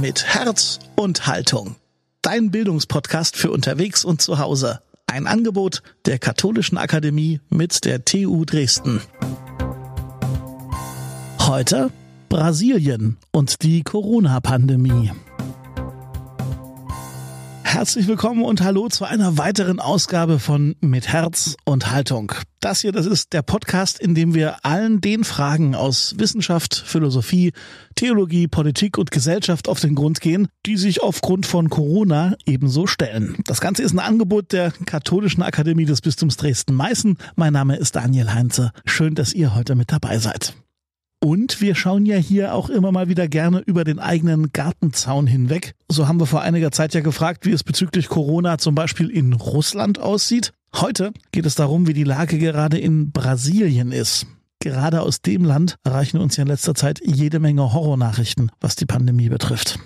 mit Herz und Haltung. Dein Bildungspodcast für unterwegs und zu Hause. Ein Angebot der Katholischen Akademie mit der TU Dresden. Heute Brasilien und die Corona-Pandemie. Herzlich willkommen und hallo zu einer weiteren Ausgabe von Mit Herz und Haltung. Das hier, das ist der Podcast, in dem wir allen den Fragen aus Wissenschaft, Philosophie, Theologie, Politik und Gesellschaft auf den Grund gehen, die sich aufgrund von Corona ebenso stellen. Das Ganze ist ein Angebot der Katholischen Akademie des Bistums Dresden-Meißen. Mein Name ist Daniel Heinze. Schön, dass ihr heute mit dabei seid. Und wir schauen ja hier auch immer mal wieder gerne über den eigenen Gartenzaun hinweg. So haben wir vor einiger Zeit ja gefragt, wie es bezüglich Corona zum Beispiel in Russland aussieht. Heute geht es darum, wie die Lage gerade in Brasilien ist. Gerade aus dem Land erreichen uns ja in letzter Zeit jede Menge Horrornachrichten, was die Pandemie betrifft.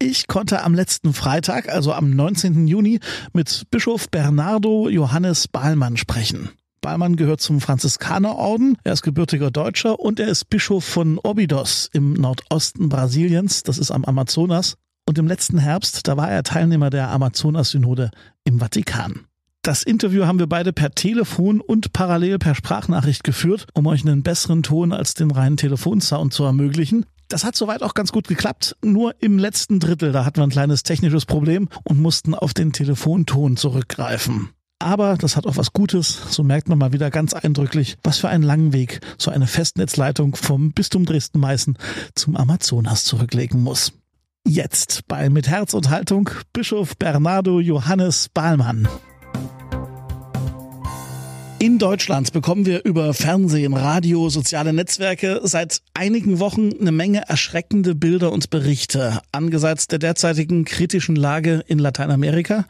Ich konnte am letzten Freitag, also am 19. Juni, mit Bischof Bernardo Johannes Bahlmann sprechen. Ballmann gehört zum Franziskanerorden. Er ist gebürtiger Deutscher und er ist Bischof von Obidos im Nordosten Brasiliens. Das ist am Amazonas. Und im letzten Herbst, da war er Teilnehmer der Amazonas-Synode im Vatikan. Das Interview haben wir beide per Telefon und parallel per Sprachnachricht geführt, um euch einen besseren Ton als den reinen Telefonsound zu ermöglichen. Das hat soweit auch ganz gut geklappt. Nur im letzten Drittel, da hatten wir ein kleines technisches Problem und mussten auf den Telefonton zurückgreifen. Aber das hat auch was Gutes. So merkt man mal wieder ganz eindrücklich, was für einen langen Weg so eine Festnetzleitung vom Bistum Dresden-Meißen zum Amazonas zurücklegen muss. Jetzt bei Mit Herz und Haltung Bischof Bernardo Johannes Bahlmann. In Deutschland bekommen wir über Fernsehen, Radio, soziale Netzwerke seit einigen Wochen eine Menge erschreckende Bilder und Berichte angesichts der derzeitigen kritischen Lage in Lateinamerika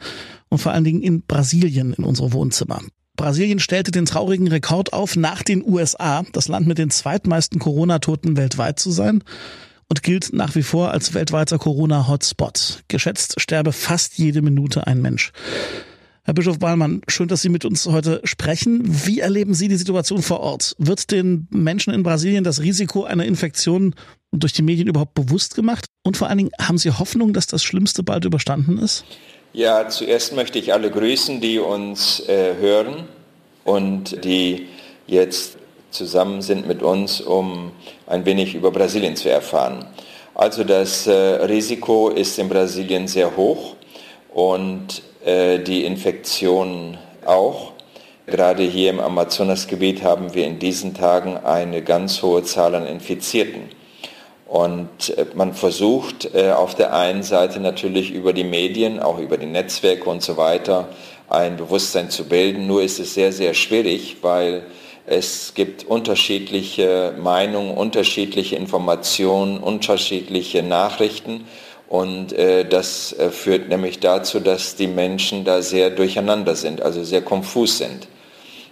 und vor allen Dingen in Brasilien in unsere Wohnzimmer. Brasilien stellte den traurigen Rekord auf, nach den USA das Land mit den zweitmeisten Corona-Toten weltweit zu sein und gilt nach wie vor als weltweiter Corona-Hotspot. Geschätzt sterbe fast jede Minute ein Mensch. Herr Bischof Ballmann, schön, dass Sie mit uns heute sprechen. Wie erleben Sie die Situation vor Ort? Wird den Menschen in Brasilien das Risiko einer Infektion durch die Medien überhaupt bewusst gemacht? Und vor allen Dingen, haben Sie Hoffnung, dass das Schlimmste bald überstanden ist? Ja, zuerst möchte ich alle grüßen, die uns äh, hören und die jetzt zusammen sind mit uns, um ein wenig über Brasilien zu erfahren. Also das äh, Risiko ist in Brasilien sehr hoch und äh, die Infektion auch. Gerade hier im Amazonasgebiet haben wir in diesen Tagen eine ganz hohe Zahl an Infizierten. Und äh, man versucht äh, auf der einen Seite natürlich über die Medien, auch über die Netzwerke und so weiter, ein Bewusstsein zu bilden. Nur ist es sehr, sehr schwierig, weil es gibt unterschiedliche Meinungen, unterschiedliche Informationen, unterschiedliche Nachrichten. Und äh, das äh, führt nämlich dazu, dass die Menschen da sehr durcheinander sind, also sehr konfus sind.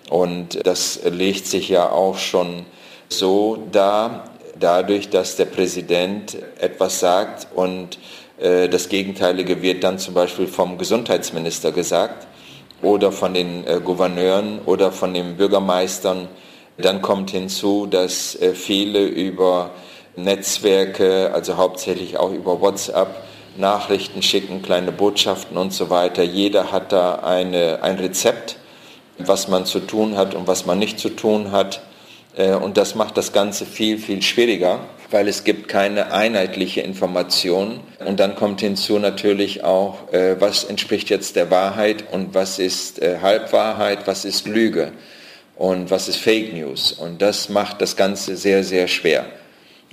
Und das legt sich ja auch schon so dar, dadurch, dass der Präsident etwas sagt und äh, das Gegenteilige wird dann zum Beispiel vom Gesundheitsminister gesagt oder von den äh, Gouverneuren oder von den Bürgermeistern. Dann kommt hinzu, dass äh, viele über Netzwerke, also hauptsächlich auch über WhatsApp, Nachrichten schicken, kleine Botschaften und so weiter. Jeder hat da eine, ein Rezept, was man zu tun hat und was man nicht zu tun hat. Äh, und das macht das Ganze viel, viel schwieriger, weil es gibt keine einheitliche Information. Und dann kommt hinzu natürlich auch, äh, was entspricht jetzt der Wahrheit und was ist äh, Halbwahrheit, was ist Lüge und was ist Fake News. Und das macht das Ganze sehr, sehr schwer.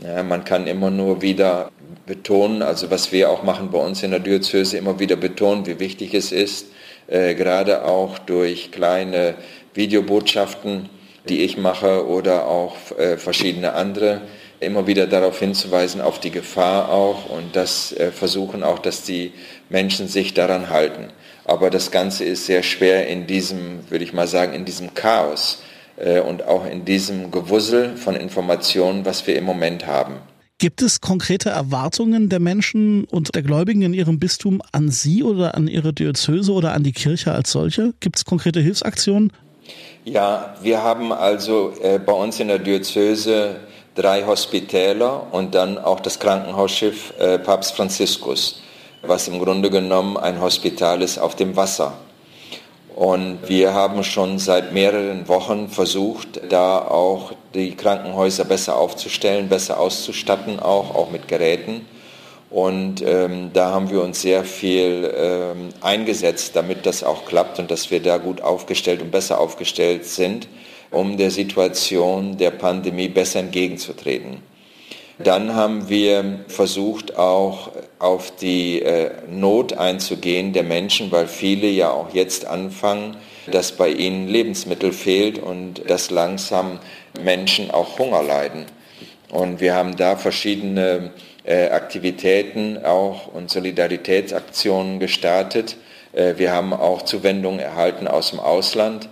Ja, man kann immer nur wieder betonen, also was wir auch machen bei uns in der Diözese, immer wieder betonen, wie wichtig es ist, äh, gerade auch durch kleine Videobotschaften, die ich mache oder auch äh, verschiedene andere, immer wieder darauf hinzuweisen, auf die Gefahr auch und das äh, versuchen auch, dass die Menschen sich daran halten. Aber das Ganze ist sehr schwer in diesem, würde ich mal sagen, in diesem Chaos und auch in diesem Gewussel von Informationen, was wir im Moment haben. Gibt es konkrete Erwartungen der Menschen und der Gläubigen in ihrem Bistum an Sie oder an Ihre Diözese oder an die Kirche als solche? Gibt es konkrete Hilfsaktionen? Ja, wir haben also äh, bei uns in der Diözese drei Hospitäler und dann auch das Krankenhausschiff äh, Papst Franziskus, was im Grunde genommen ein Hospital ist auf dem Wasser. Und wir haben schon seit mehreren Wochen versucht, da auch die Krankenhäuser besser aufzustellen, besser auszustatten, auch, auch mit Geräten. Und ähm, da haben wir uns sehr viel ähm, eingesetzt, damit das auch klappt und dass wir da gut aufgestellt und besser aufgestellt sind, um der Situation der Pandemie besser entgegenzutreten. Dann haben wir versucht, auch auf die äh, Not einzugehen der Menschen, weil viele ja auch jetzt anfangen, dass bei ihnen Lebensmittel fehlt und dass langsam Menschen auch Hunger leiden. Und wir haben da verschiedene äh, Aktivitäten auch und Solidaritätsaktionen gestartet. Äh, wir haben auch Zuwendungen erhalten aus dem Ausland,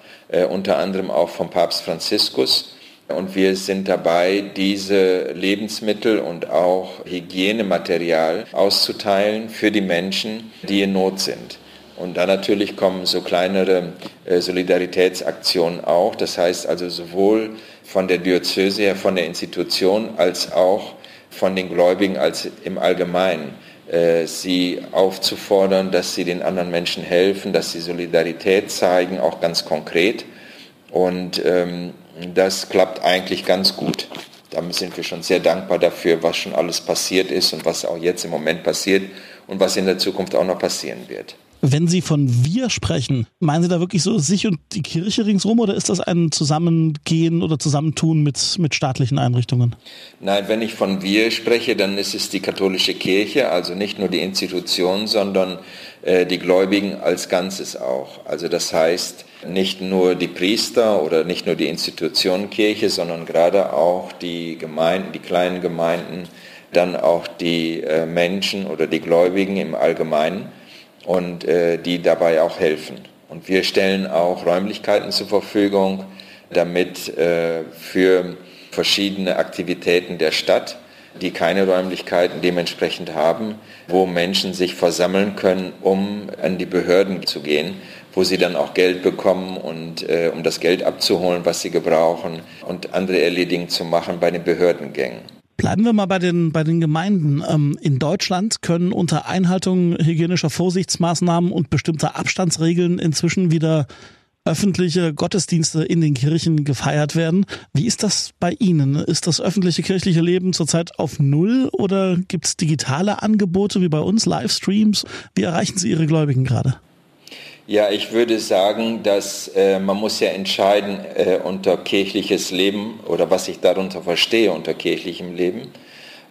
unter anderem auch vom Papst Franziskus und wir sind dabei, diese Lebensmittel und auch Hygienematerial auszuteilen für die Menschen, die in Not sind. Und dann natürlich kommen so kleinere äh, Solidaritätsaktionen auch. Das heißt also sowohl von der Diözese her, von der Institution, als auch von den Gläubigen als im Allgemeinen äh, sie aufzufordern, dass sie den anderen Menschen helfen, dass sie Solidarität zeigen, auch ganz konkret. Und ähm, das klappt eigentlich ganz gut. Da sind wir schon sehr dankbar dafür, was schon alles passiert ist und was auch jetzt im Moment passiert und was in der Zukunft auch noch passieren wird. Wenn Sie von wir sprechen, meinen Sie da wirklich so sich und die Kirche ringsherum oder ist das ein Zusammengehen oder Zusammentun mit, mit staatlichen Einrichtungen? Nein, wenn ich von wir spreche, dann ist es die katholische Kirche, also nicht nur die Institution, sondern die Gläubigen als Ganzes auch. Also das heißt, nicht nur die Priester oder nicht nur die Institution Kirche, sondern gerade auch die Gemeinden, die kleinen Gemeinden, dann auch die äh, Menschen oder die Gläubigen im Allgemeinen und äh, die dabei auch helfen. Und wir stellen auch Räumlichkeiten zur Verfügung, damit äh, für verschiedene Aktivitäten der Stadt, die keine Räumlichkeiten dementsprechend haben, wo Menschen sich versammeln können, um an die Behörden zu gehen, wo sie dann auch Geld bekommen und äh, um das Geld abzuholen, was sie gebrauchen und andere Erledigen zu machen bei den Behördengängen. Bleiben wir mal bei den, bei den Gemeinden. Ähm, in Deutschland können unter Einhaltung hygienischer Vorsichtsmaßnahmen und bestimmter Abstandsregeln inzwischen wieder öffentliche Gottesdienste in den Kirchen gefeiert werden. Wie ist das bei Ihnen? Ist das öffentliche kirchliche Leben zurzeit auf Null oder gibt es digitale Angebote wie bei uns, Livestreams? Wie erreichen Sie Ihre Gläubigen gerade? Ja, ich würde sagen, dass äh, man muss ja entscheiden äh, unter kirchliches Leben oder was ich darunter verstehe unter kirchlichem Leben.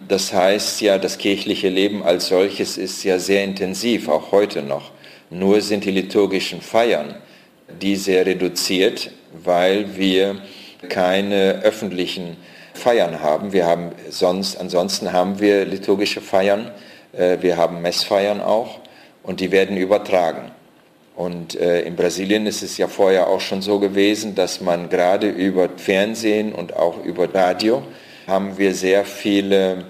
Das heißt ja, das kirchliche Leben als solches ist ja sehr intensiv, auch heute noch. Nur sind die liturgischen Feiern, die sehr reduziert, weil wir keine öffentlichen Feiern haben. Wir haben sonst, ansonsten haben wir liturgische Feiern, äh, wir haben Messfeiern auch und die werden übertragen. Und äh, in Brasilien ist es ja vorher auch schon so gewesen, dass man gerade über Fernsehen und auch über Radio haben wir sehr viele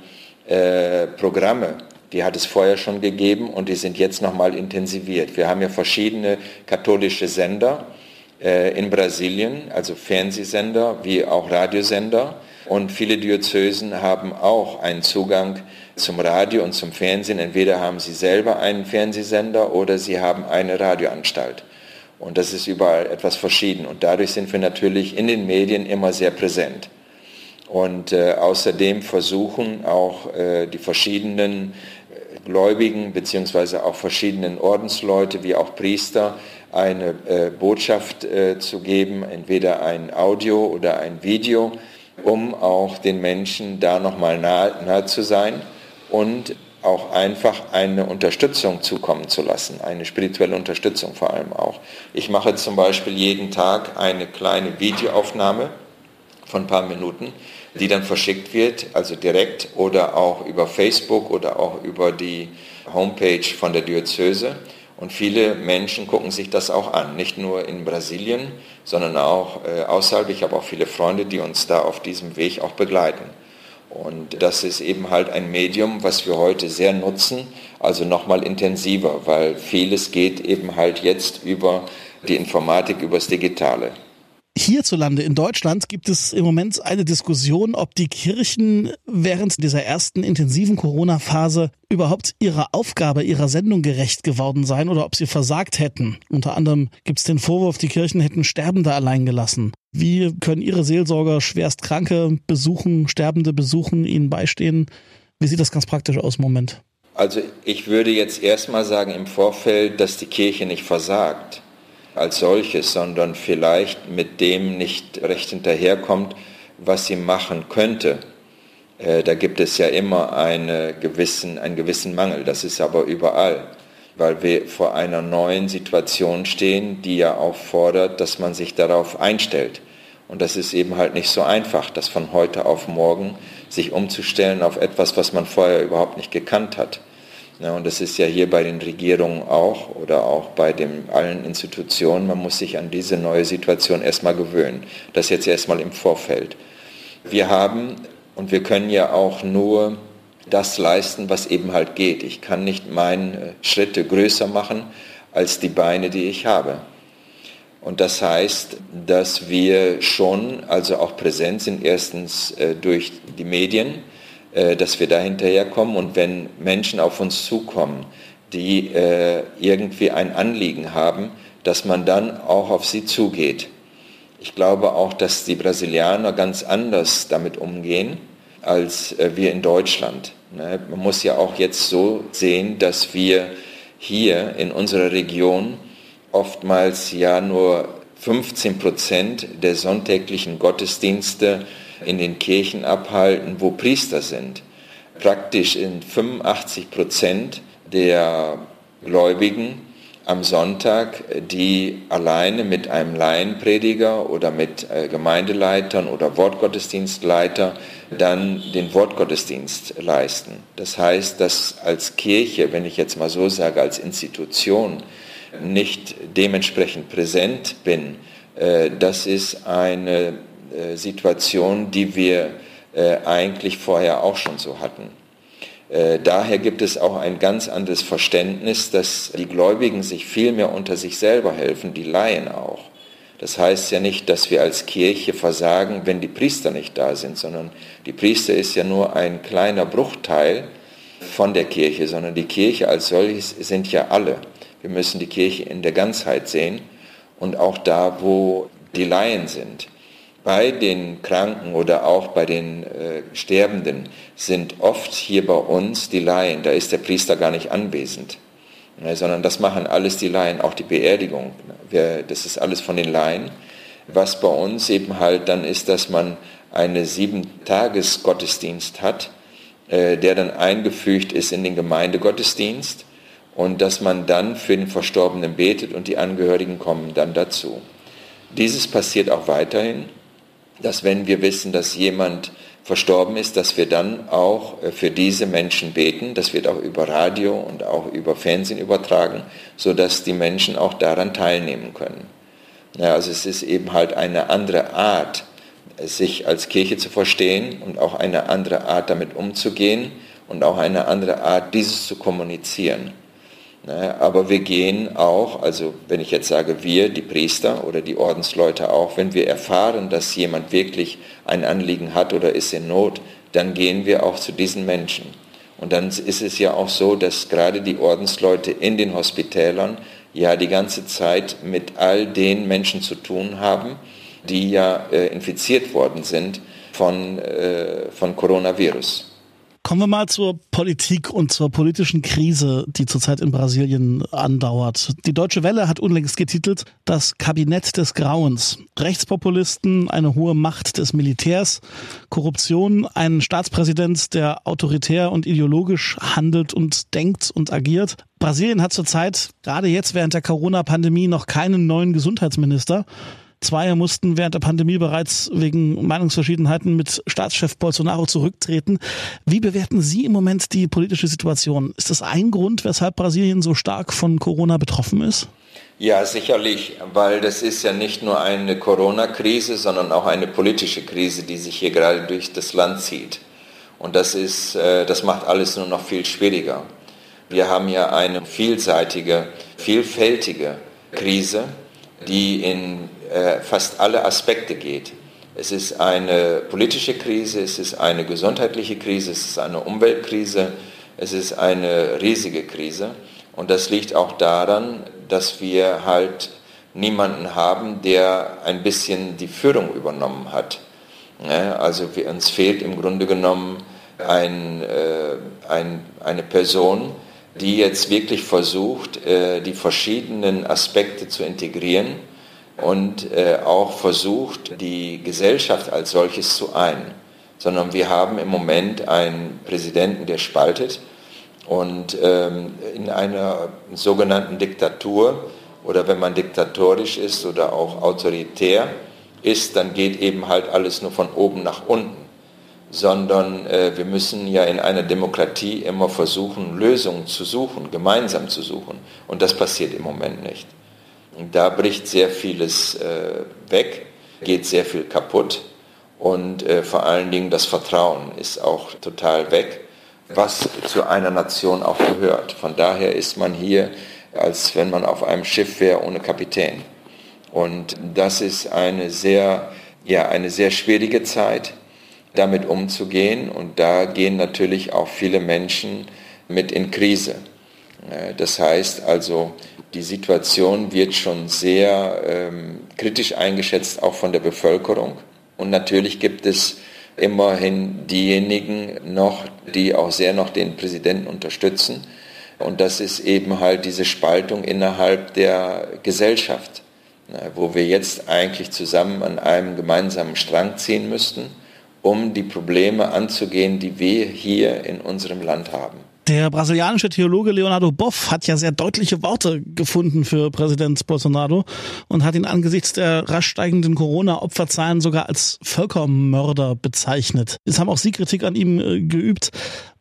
äh, Programme, die hat es vorher schon gegeben und die sind jetzt nochmal intensiviert. Wir haben ja verschiedene katholische Sender äh, in Brasilien, also Fernsehsender wie auch Radiosender. Und viele Diözesen haben auch einen Zugang zum Radio und zum Fernsehen. Entweder haben sie selber einen Fernsehsender oder sie haben eine Radioanstalt. Und das ist überall etwas verschieden. Und dadurch sind wir natürlich in den Medien immer sehr präsent. Und äh, außerdem versuchen auch äh, die verschiedenen Gläubigen beziehungsweise auch verschiedenen Ordensleute wie auch Priester eine äh, Botschaft äh, zu geben, entweder ein Audio oder ein Video, um auch den Menschen da nochmal nahe, nahe zu sein und auch einfach eine Unterstützung zukommen zu lassen, eine spirituelle Unterstützung vor allem auch. Ich mache zum Beispiel jeden Tag eine kleine Videoaufnahme von ein paar Minuten, die dann verschickt wird, also direkt oder auch über Facebook oder auch über die Homepage von der Diözese. Und viele Menschen gucken sich das auch an, nicht nur in Brasilien, sondern auch äh, außerhalb. Ich habe auch viele Freunde, die uns da auf diesem Weg auch begleiten. Und das ist eben halt ein Medium, was wir heute sehr nutzen, also nochmal intensiver, weil vieles geht eben halt jetzt über die Informatik, übers Digitale. Hierzulande in Deutschland gibt es im Moment eine Diskussion, ob die Kirchen während dieser ersten intensiven Corona-Phase überhaupt ihrer Aufgabe, ihrer Sendung gerecht geworden seien oder ob sie versagt hätten. Unter anderem gibt es den Vorwurf, die Kirchen hätten Sterbende allein gelassen. Wie können Ihre Seelsorger Schwerstkranke besuchen, Sterbende besuchen, ihnen beistehen? Wie sieht das ganz praktisch aus im Moment? Also ich würde jetzt erstmal sagen im Vorfeld, dass die Kirche nicht versagt als solches, sondern vielleicht mit dem nicht recht hinterherkommt, was sie machen könnte. Äh, da gibt es ja immer eine gewissen, einen gewissen Mangel, das ist aber überall, weil wir vor einer neuen Situation stehen, die ja auch fordert, dass man sich darauf einstellt. Und das ist eben halt nicht so einfach, das von heute auf morgen sich umzustellen auf etwas, was man vorher überhaupt nicht gekannt hat. Ja, und das ist ja hier bei den Regierungen auch oder auch bei den, allen Institutionen. Man muss sich an diese neue Situation erstmal gewöhnen. Das jetzt erstmal im Vorfeld. Wir haben und wir können ja auch nur das leisten, was eben halt geht. Ich kann nicht meine Schritte größer machen als die Beine, die ich habe. Und das heißt, dass wir schon also auch präsent sind, erstens äh, durch die Medien, dass wir da hinterherkommen und wenn Menschen auf uns zukommen, die äh, irgendwie ein Anliegen haben, dass man dann auch auf sie zugeht. Ich glaube auch, dass die Brasilianer ganz anders damit umgehen als äh, wir in Deutschland. Ne? Man muss ja auch jetzt so sehen, dass wir hier in unserer Region oftmals ja nur 15 Prozent der sonntäglichen Gottesdienste in den Kirchen abhalten, wo Priester sind. Praktisch in 85 Prozent der Gläubigen am Sonntag, die alleine mit einem Laienprediger oder mit äh, Gemeindeleitern oder Wortgottesdienstleiter dann den Wortgottesdienst leisten. Das heißt, dass als Kirche, wenn ich jetzt mal so sage, als Institution nicht dementsprechend präsent bin, äh, das ist eine Situation, die wir äh, eigentlich vorher auch schon so hatten. Äh, daher gibt es auch ein ganz anderes Verständnis, dass die Gläubigen sich viel mehr unter sich selber helfen, die Laien auch. Das heißt ja nicht, dass wir als Kirche versagen, wenn die Priester nicht da sind, sondern die Priester ist ja nur ein kleiner Bruchteil von der Kirche, sondern die Kirche als solches sind ja alle. Wir müssen die Kirche in der Ganzheit sehen und auch da, wo die Laien sind bei den Kranken oder auch bei den äh, Sterbenden sind oft hier bei uns die Laien, da ist der Priester gar nicht anwesend, ne, sondern das machen alles die Laien, auch die Beerdigung. Wir, das ist alles von den Laien. Was bei uns eben halt dann ist, dass man eine Sieben-Tages-Gottesdienst hat, äh, der dann eingefügt ist in den Gemeindegottesdienst und dass man dann für den Verstorbenen betet und die Angehörigen kommen dann dazu. Dieses passiert auch weiterhin dass wenn wir wissen, dass jemand verstorben ist, dass wir dann auch äh, für diese Menschen beten. Das wird auch über Radio und auch über Fernsehen übertragen, sodass die Menschen auch daran teilnehmen können. Ja, also es ist eben halt eine andere Art, sich als Kirche zu verstehen und auch eine andere Art damit umzugehen und auch eine andere Art, dieses zu kommunizieren. Ne? Aber wir gehen auch, also wenn ich jetzt sage wir, die Priester oder die Ordensleute auch, wenn wir erfahren, dass jemand wirklich ein Anliegen hat oder ist in Not, dann gehen wir auch zu diesen Menschen. Und dann ist es ja auch so, dass gerade die Ordensleute in den Hospitälern ja die ganze Zeit mit all den Menschen zu tun haben, die ja äh, infiziert worden sind von, äh, von Coronavirus. Kommen wir mal zur Politik und zur politischen Krise, die zurzeit in Brasilien andauert. Die Deutsche Welle hat unlängst getitelt Das Kabinett des Grauens. Rechtspopulisten, eine hohe Macht des Militärs, Korruption, ein Staatspräsident, der autoritär und ideologisch handelt und denkt und agiert. Brasilien hat zurzeit, gerade jetzt während der Corona-Pandemie, noch keinen neuen Gesundheitsminister. Zwei mussten während der Pandemie bereits wegen Meinungsverschiedenheiten mit Staatschef Bolsonaro zurücktreten. Wie bewerten Sie im Moment die politische Situation? Ist das ein Grund, weshalb Brasilien so stark von Corona betroffen ist? Ja, sicherlich, weil das ist ja nicht nur eine Corona-Krise, sondern auch eine politische Krise, die sich hier gerade durch das Land zieht. Und das ist, äh, das macht alles nur noch viel schwieriger. Wir haben ja eine vielseitige, vielfältige Krise, die in fast alle Aspekte geht. Es ist eine politische Krise, es ist eine gesundheitliche Krise, es ist eine Umweltkrise, es ist eine riesige Krise. Und das liegt auch daran, dass wir halt niemanden haben, der ein bisschen die Führung übernommen hat. Also uns fehlt im Grunde genommen ein, äh, ein, eine Person, die jetzt wirklich versucht, äh, die verschiedenen Aspekte zu integrieren und äh, auch versucht, die Gesellschaft als solches zu ein. Sondern wir haben im Moment einen Präsidenten, der spaltet und ähm, in einer sogenannten Diktatur oder wenn man diktatorisch ist oder auch autoritär ist, dann geht eben halt alles nur von oben nach unten. Sondern äh, wir müssen ja in einer Demokratie immer versuchen, Lösungen zu suchen, gemeinsam zu suchen. Und das passiert im Moment nicht. Da bricht sehr vieles äh, weg, geht sehr viel kaputt und äh, vor allen Dingen das Vertrauen ist auch total weg, was zu einer Nation auch gehört. Von daher ist man hier, als wenn man auf einem Schiff wäre ohne Kapitän. Und das ist eine sehr, ja, eine sehr schwierige Zeit, damit umzugehen. Und da gehen natürlich auch viele Menschen mit in Krise. Äh, das heißt also, die Situation wird schon sehr ähm, kritisch eingeschätzt, auch von der Bevölkerung. Und natürlich gibt es immerhin diejenigen noch, die auch sehr noch den Präsidenten unterstützen. Und das ist eben halt diese Spaltung innerhalb der Gesellschaft, ne, wo wir jetzt eigentlich zusammen an einem gemeinsamen Strang ziehen müssten, um die Probleme anzugehen, die wir hier in unserem Land haben. Der brasilianische Theologe Leonardo Boff hat ja sehr deutliche Worte gefunden für Präsident Bolsonaro und hat ihn angesichts der rasch steigenden Corona-Opferzahlen sogar als Völkermörder bezeichnet. Jetzt haben auch Sie Kritik an ihm äh, geübt.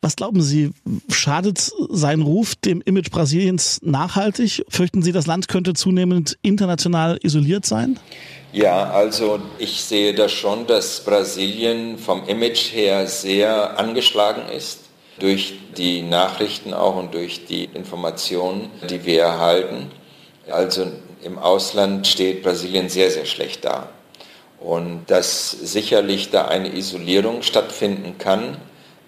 Was glauben Sie, schadet sein Ruf dem Image Brasiliens nachhaltig? Fürchten Sie, das Land könnte zunehmend international isoliert sein? Ja, also ich sehe das schon, dass Brasilien vom Image her sehr angeschlagen ist durch die Nachrichten auch und durch die Informationen, die wir erhalten. Also im Ausland steht Brasilien sehr, sehr schlecht da. Und dass sicherlich da eine Isolierung stattfinden kann,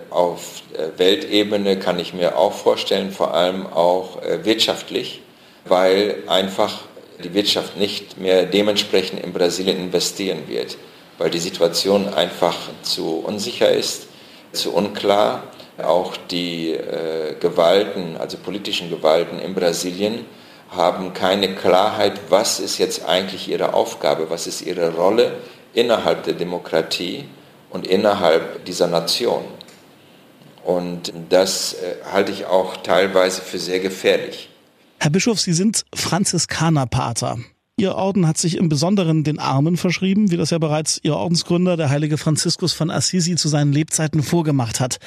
auf äh, Weltebene kann ich mir auch vorstellen, vor allem auch äh, wirtschaftlich, weil einfach die Wirtschaft nicht mehr dementsprechend in Brasilien investieren wird, weil die Situation einfach zu unsicher ist, zu unklar auch die äh, Gewalten, also politischen Gewalten in Brasilien, haben keine Klarheit, was ist jetzt eigentlich ihre Aufgabe, was ist ihre Rolle innerhalb der Demokratie und innerhalb dieser Nation. Und das äh, halte ich auch teilweise für sehr gefährlich. Herr Bischof, Sie sind Franziskanerpater. Ihr Orden hat sich im Besonderen den Armen verschrieben, wie das ja bereits Ihr Ordensgründer, der heilige Franziskus von Assisi, zu seinen Lebzeiten vorgemacht hat.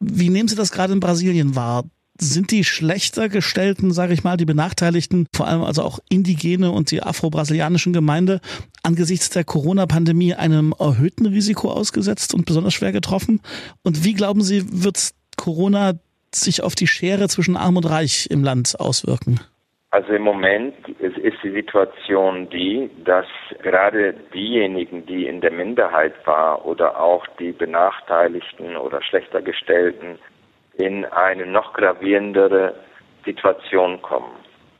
Wie nehmen Sie das gerade in Brasilien wahr? Sind die schlechter gestellten, sage ich mal, die Benachteiligten, vor allem also auch Indigene und die afro-brasilianischen Gemeinde, angesichts der Corona-Pandemie einem erhöhten Risiko ausgesetzt und besonders schwer getroffen? Und wie glauben Sie, wird Corona sich auf die Schere zwischen Arm und Reich im Land auswirken? Also im Moment ist die Situation die, dass gerade diejenigen, die in der Minderheit waren oder auch die Benachteiligten oder schlechter gestellten in eine noch gravierendere Situation kommen.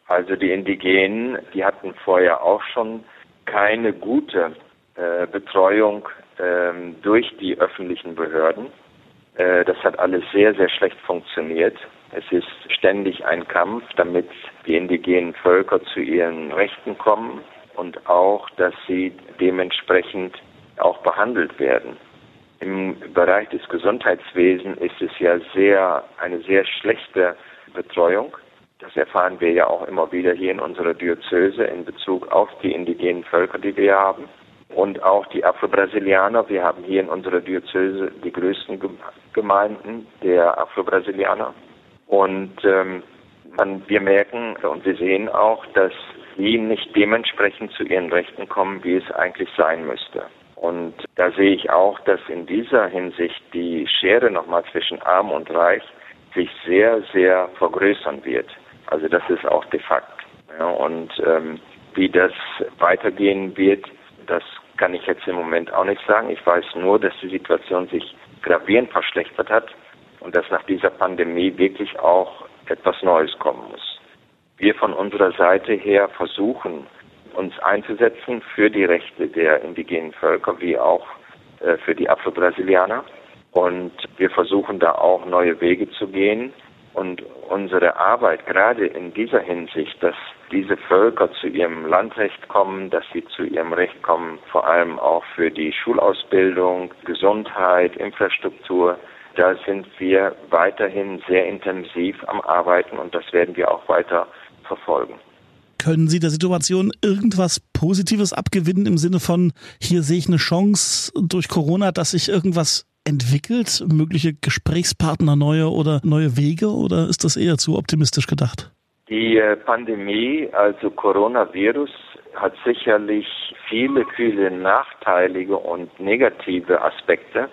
Also die Indigenen, die hatten vorher auch schon keine gute äh, Betreuung äh, durch die öffentlichen Behörden. Äh, das hat alles sehr, sehr schlecht funktioniert. Es ist ständig ein Kampf, damit die indigenen Völker zu ihren Rechten kommen und auch, dass sie dementsprechend auch behandelt werden. Im Bereich des Gesundheitswesens ist es ja sehr, eine sehr schlechte Betreuung. Das erfahren wir ja auch immer wieder hier in unserer Diözese in Bezug auf die indigenen Völker, die wir haben. Und auch die Afro-Brasilianer. Wir haben hier in unserer Diözese die größten Gemeinden der Afro-Brasilianer. Und ähm, man, wir merken und wir sehen auch, dass sie nicht dementsprechend zu ihren Rechten kommen, wie es eigentlich sein müsste. Und da sehe ich auch, dass in dieser Hinsicht die Schere nochmal zwischen Arm und Reich sich sehr, sehr vergrößern wird. Also das ist auch de facto. Ja, und ähm, Wie das weitergehen wird, das kann ich jetzt im Moment auch nicht sagen. Ich weiß nur, dass die Situation sich gravierend verschlechtert hat und dass nach dieser Pandemie wirklich auch etwas Neues kommen muss. Wir von unserer Seite her versuchen, uns einzusetzen für die Rechte der indigenen Völker wie auch äh, für die Afro-Brasilianer. Und wir versuchen da auch neue Wege zu gehen. Und unsere Arbeit gerade in dieser Hinsicht, dass diese Völker zu ihrem Landrecht kommen, dass sie zu ihrem Recht kommen, vor allem auch für die Schulausbildung, Gesundheit, Infrastruktur, da sind wir weiterhin sehr intensiv am Arbeiten und das werden wir auch weiter verfolgen. Können Sie der Situation irgendwas Positives abgewinnen im Sinne von, hier sehe ich eine Chance durch Corona, dass sich irgendwas entwickelt, mögliche Gesprächspartner neue oder neue Wege oder ist das eher zu optimistisch gedacht? Die äh, Pandemie, also Coronavirus, hat sicherlich viele, viele nachteilige und negative Aspekte,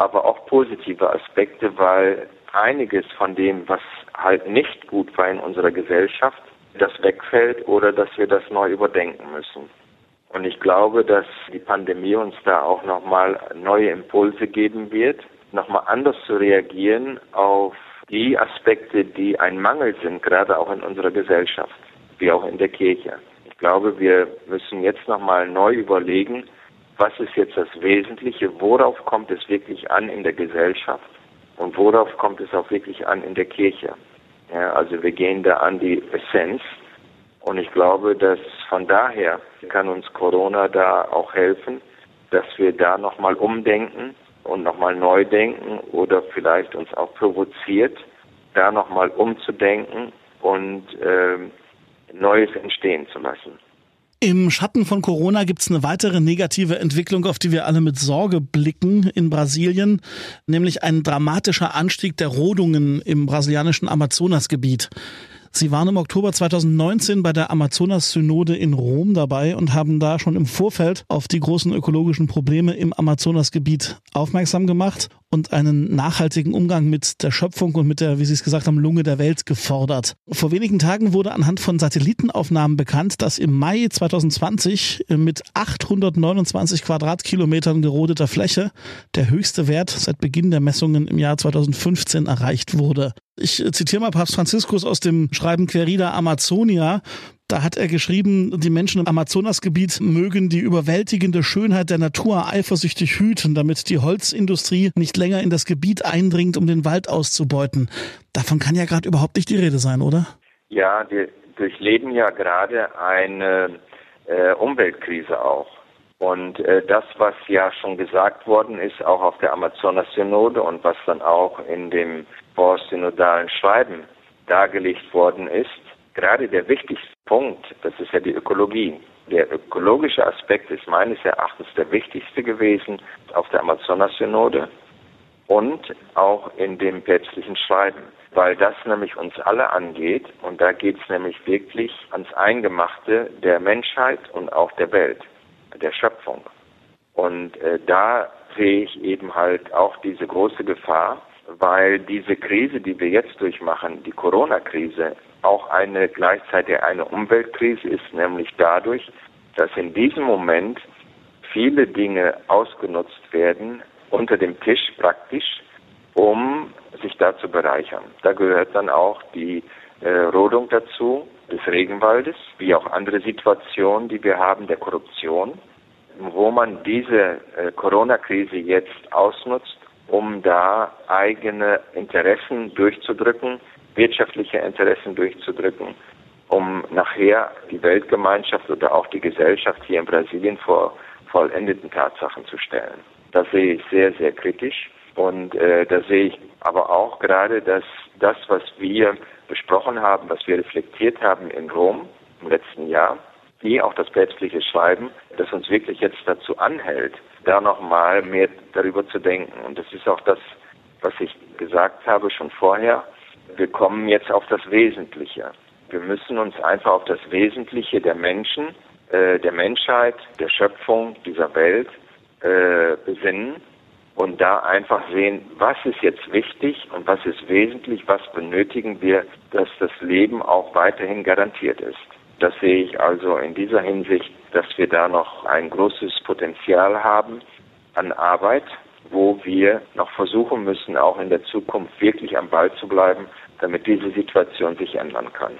aber auch positive Aspekte, weil einiges von dem, was halt nicht gut war in unserer Gesellschaft, das wegfällt oder dass wir das neu überdenken müssen. Und ich glaube, dass die Pandemie uns da auch nochmal neue Impulse geben wird, nochmal anders zu reagieren auf die Aspekte, die ein Mangel sind, gerade auch in unserer Gesellschaft, wie auch in der Kirche. Ich glaube, wir müssen jetzt nochmal neu überlegen, was ist jetzt das Wesentliche, worauf kommt es wirklich an in der Gesellschaft und worauf kommt es auch wirklich an in der Kirche. Ja, also wir gehen da an die Essenz und ich glaube, dass von daher kann uns Corona da auch helfen, dass wir da nochmal umdenken und nochmal neu denken oder vielleicht uns auch provoziert, da nochmal umzudenken und äh, Neues entstehen zu lassen. Im Schatten von Corona gibt es eine weitere negative Entwicklung, auf die wir alle mit Sorge blicken in Brasilien, nämlich ein dramatischer Anstieg der Rodungen im brasilianischen Amazonasgebiet. Sie waren im Oktober 2019 bei der Amazonas-Synode in Rom dabei und haben da schon im Vorfeld auf die großen ökologischen Probleme im Amazonasgebiet aufmerksam gemacht und einen nachhaltigen Umgang mit der Schöpfung und mit der, wie Sie es gesagt haben, Lunge der Welt gefordert. Vor wenigen Tagen wurde anhand von Satellitenaufnahmen bekannt, dass im Mai 2020 mit 829 Quadratkilometern gerodeter Fläche der höchste Wert seit Beginn der Messungen im Jahr 2015 erreicht wurde. Ich zitiere mal Papst Franziskus aus dem Schreiben Querida Amazonia. Da hat er geschrieben, die Menschen im Amazonasgebiet mögen die überwältigende Schönheit der Natur eifersüchtig hüten, damit die Holzindustrie nicht länger in das Gebiet eindringt, um den Wald auszubeuten. Davon kann ja gerade überhaupt nicht die Rede sein, oder? Ja, wir durchleben ja gerade eine äh, Umweltkrise auch. Und äh, das, was ja schon gesagt worden ist, auch auf der Amazonas-Synode und was dann auch in dem vorsynodalen Schreiben dargelegt worden ist, gerade der wichtigste Punkt, das ist ja die Ökologie. Der ökologische Aspekt ist meines Erachtens der wichtigste gewesen auf der Amazonas-Synode und auch in dem päpstlichen Schreiben, weil das nämlich uns alle angeht und da geht es nämlich wirklich ans Eingemachte der Menschheit und auch der Welt, der Schöpfung. Und äh, da sehe ich eben halt auch diese große Gefahr, weil diese Krise, die wir jetzt durchmachen, die Corona-Krise, auch eine gleichzeitig eine Umweltkrise ist, nämlich dadurch, dass in diesem Moment viele Dinge ausgenutzt werden, unter dem Tisch praktisch, um sich da zu bereichern. Da gehört dann auch die äh, Rodung dazu des Regenwaldes, wie auch andere Situationen, die wir haben, der Korruption, wo man diese äh, Corona-Krise jetzt ausnutzt, um da eigene Interessen durchzudrücken, wirtschaftliche Interessen durchzudrücken, um nachher die Weltgemeinschaft oder auch die Gesellschaft hier in Brasilien vor vollendeten Tatsachen zu stellen. Das sehe ich sehr, sehr kritisch. Und äh, da sehe ich aber auch gerade, dass das, was wir besprochen haben, was wir reflektiert haben in Rom im letzten Jahr, wie auch das päpstliche Schreiben, das uns wirklich jetzt dazu anhält, da nochmal mehr darüber zu denken. Und das ist auch das, was ich gesagt habe schon vorher. Wir kommen jetzt auf das Wesentliche. Wir müssen uns einfach auf das Wesentliche der Menschen, äh, der Menschheit, der Schöpfung dieser Welt äh, besinnen und da einfach sehen, was ist jetzt wichtig und was ist wesentlich, was benötigen wir, dass das Leben auch weiterhin garantiert ist. Das sehe ich also in dieser Hinsicht, dass wir da noch ein großes Potenzial haben an Arbeit, wo wir noch versuchen müssen, auch in der Zukunft wirklich am Ball zu bleiben, damit diese Situation sich ändern kann.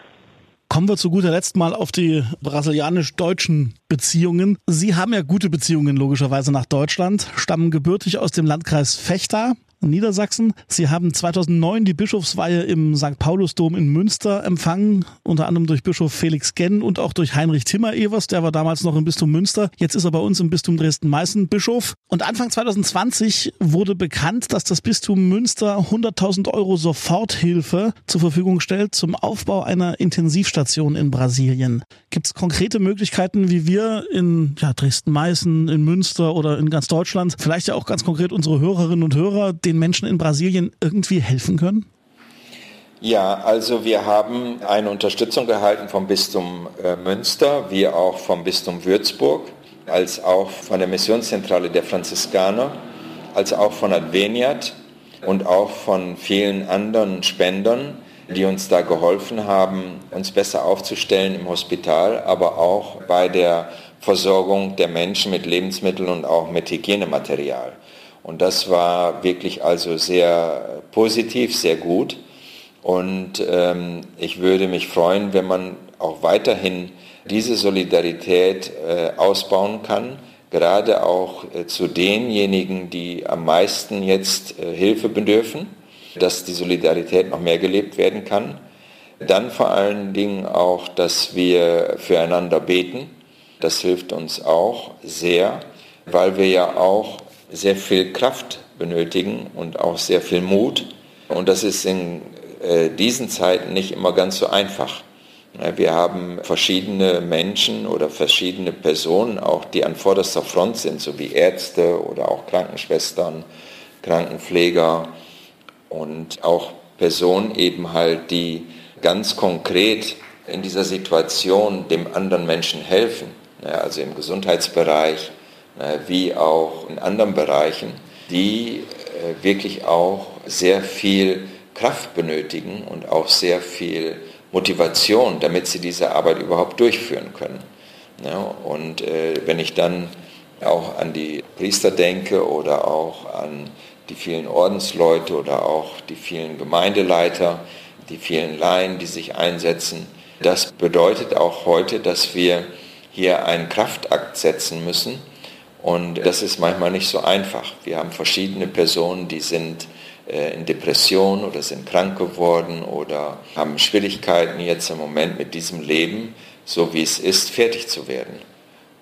Kommen wir zu guter Letzt mal auf die brasilianisch-deutschen Beziehungen. Sie haben ja gute Beziehungen logischerweise nach Deutschland, stammen gebürtig aus dem Landkreis Fechter, Niedersachsen. Sie haben 2009 die Bischofsweihe im St. Paulusdom in Münster empfangen, unter anderem durch Bischof Felix Genn und auch durch Heinrich Timmer-Evers, der war damals noch im Bistum Münster. Jetzt ist er bei uns im Bistum Dresden-Meißen Bischof. Und Anfang 2020 wurde bekannt, dass das Bistum Münster 100.000 Euro Soforthilfe zur Verfügung stellt zum Aufbau einer Intensivstation in Brasilien. Gibt es konkrete Möglichkeiten, wie wir in ja, Dresden-Meißen, in Münster oder in ganz Deutschland, vielleicht ja auch ganz konkret unsere Hörerinnen und Hörer, den Menschen in Brasilien irgendwie helfen können? Ja, also wir haben eine Unterstützung gehalten vom Bistum äh, Münster, wie auch vom Bistum Würzburg, als auch von der Missionszentrale der Franziskaner, als auch von Adveniat und auch von vielen anderen Spendern, die uns da geholfen haben, uns besser aufzustellen im Hospital, aber auch bei der Versorgung der Menschen mit Lebensmitteln und auch mit Hygienematerial. Und das war wirklich also sehr positiv, sehr gut. Und ähm, ich würde mich freuen, wenn man auch weiterhin diese Solidarität äh, ausbauen kann, gerade auch äh, zu denjenigen, die am meisten jetzt äh, Hilfe bedürfen, dass die Solidarität noch mehr gelebt werden kann. Dann vor allen Dingen auch, dass wir füreinander beten. Das hilft uns auch sehr, weil wir ja auch sehr viel Kraft benötigen und auch sehr viel Mut. Und das ist in äh, diesen Zeiten nicht immer ganz so einfach. Wir haben verschiedene Menschen oder verschiedene Personen, auch die an vorderster Front sind, so wie Ärzte oder auch Krankenschwestern, Krankenpfleger und auch Personen eben halt, die ganz konkret in dieser Situation dem anderen Menschen helfen, also im Gesundheitsbereich, wie auch in anderen Bereichen, die äh, wirklich auch sehr viel Kraft benötigen und auch sehr viel Motivation, damit sie diese Arbeit überhaupt durchführen können. und äh, wenn ich dann auch an die Priester denke oder auch an die vielen Ordensleute oder auch die vielen Gemeindeleiter, die vielen Laien, die sich einsetzen, das bedeutet auch heute, dass wir hier einen Kraftakt setzen müssen, und das ist manchmal nicht so einfach. Wir haben verschiedene Personen, die sind äh, in Depression oder sind krank geworden oder haben Schwierigkeiten jetzt im Moment mit diesem Leben, so wie es ist, fertig zu werden.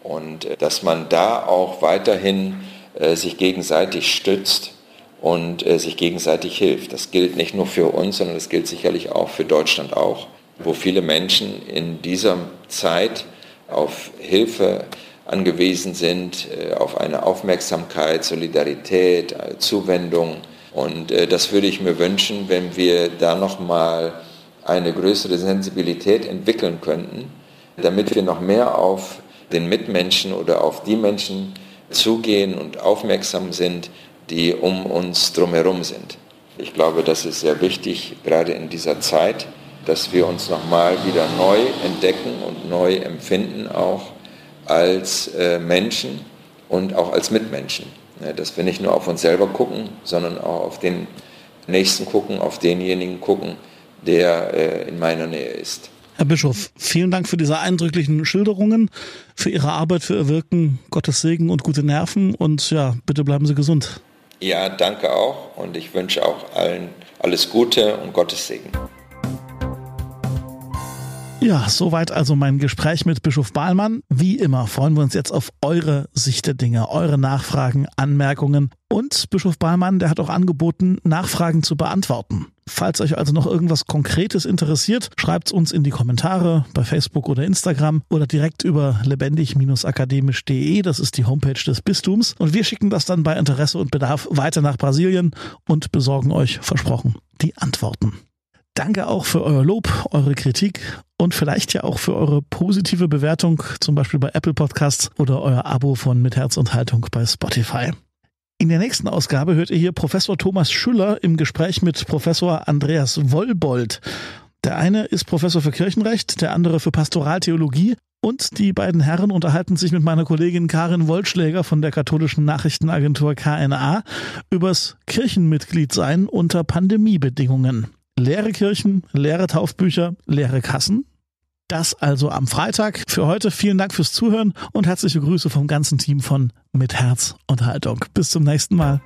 Und äh, dass man da auch weiterhin äh, sich gegenseitig stützt und sich gegenseitig hilft. Das gilt nicht nur für uns, sondern das gilt sicherlich auch für Deutschland auch, wo viele Menschen in dieser Zeit auf Hilfe angewiesen sind äh, auf eine Aufmerksamkeit, Solidarität, äh, Zuwendung. Und äh, das würde ich mir wünschen, wenn wir da nochmal eine größere Sensibilität entwickeln könnten, damit wir noch mehr auf den Mitmenschen oder auf die Menschen zugehen und aufmerksam sind, die um uns drumherum sind. Ich glaube, das ist sehr wichtig, gerade in dieser Zeit, dass wir uns nochmal wieder neu entdecken und neu empfinden auch als äh, Menschen und auch als Mitmenschen. Dass wir nicht nur auf uns selber gucken, sondern auch auf den Nächsten gucken, auf denjenigen gucken, der äh, in meiner Nähe ist. Herr Bischof, vielen Dank für diese eindrücklichen Schilderungen, für Ihre Arbeit, für Ihr Wirken. Gottes Segen und gute Nerven und ja, bitte bleiben Sie gesund. Ja, danke auch und ich wünsche auch allen alles Gute und Gottes Segen. Ja, soweit also mein Gespräch mit Bischof Bahlmann. Wie immer freuen wir uns jetzt auf eure Sicht der Dinge, eure Nachfragen, Anmerkungen. Und Bischof Bahlmann, der hat auch angeboten, Nachfragen zu beantworten. Falls euch also noch irgendwas Konkretes interessiert, schreibt's uns in die Kommentare bei Facebook oder Instagram oder direkt über lebendig-akademisch.de. Das ist die Homepage des Bistums. Und wir schicken das dann bei Interesse und Bedarf weiter nach Brasilien und besorgen euch, versprochen, die Antworten. Danke auch für euer Lob, eure Kritik und vielleicht ja auch für eure positive Bewertung, zum Beispiel bei Apple Podcasts oder euer Abo von Mit Herz und Haltung bei Spotify. In der nächsten Ausgabe hört ihr hier Professor Thomas Schüller im Gespräch mit Professor Andreas Wollbold. Der eine ist Professor für Kirchenrecht, der andere für Pastoraltheologie und die beiden Herren unterhalten sich mit meiner Kollegin Karin Wollschläger von der katholischen Nachrichtenagentur KNA übers Kirchenmitgliedsein unter Pandemiebedingungen. Leere Kirchen, leere Taufbücher, leere Kassen. Das also am Freitag. Für heute vielen Dank fürs Zuhören und herzliche Grüße vom ganzen Team von Mit Herz und Haltung. Bis zum nächsten Mal.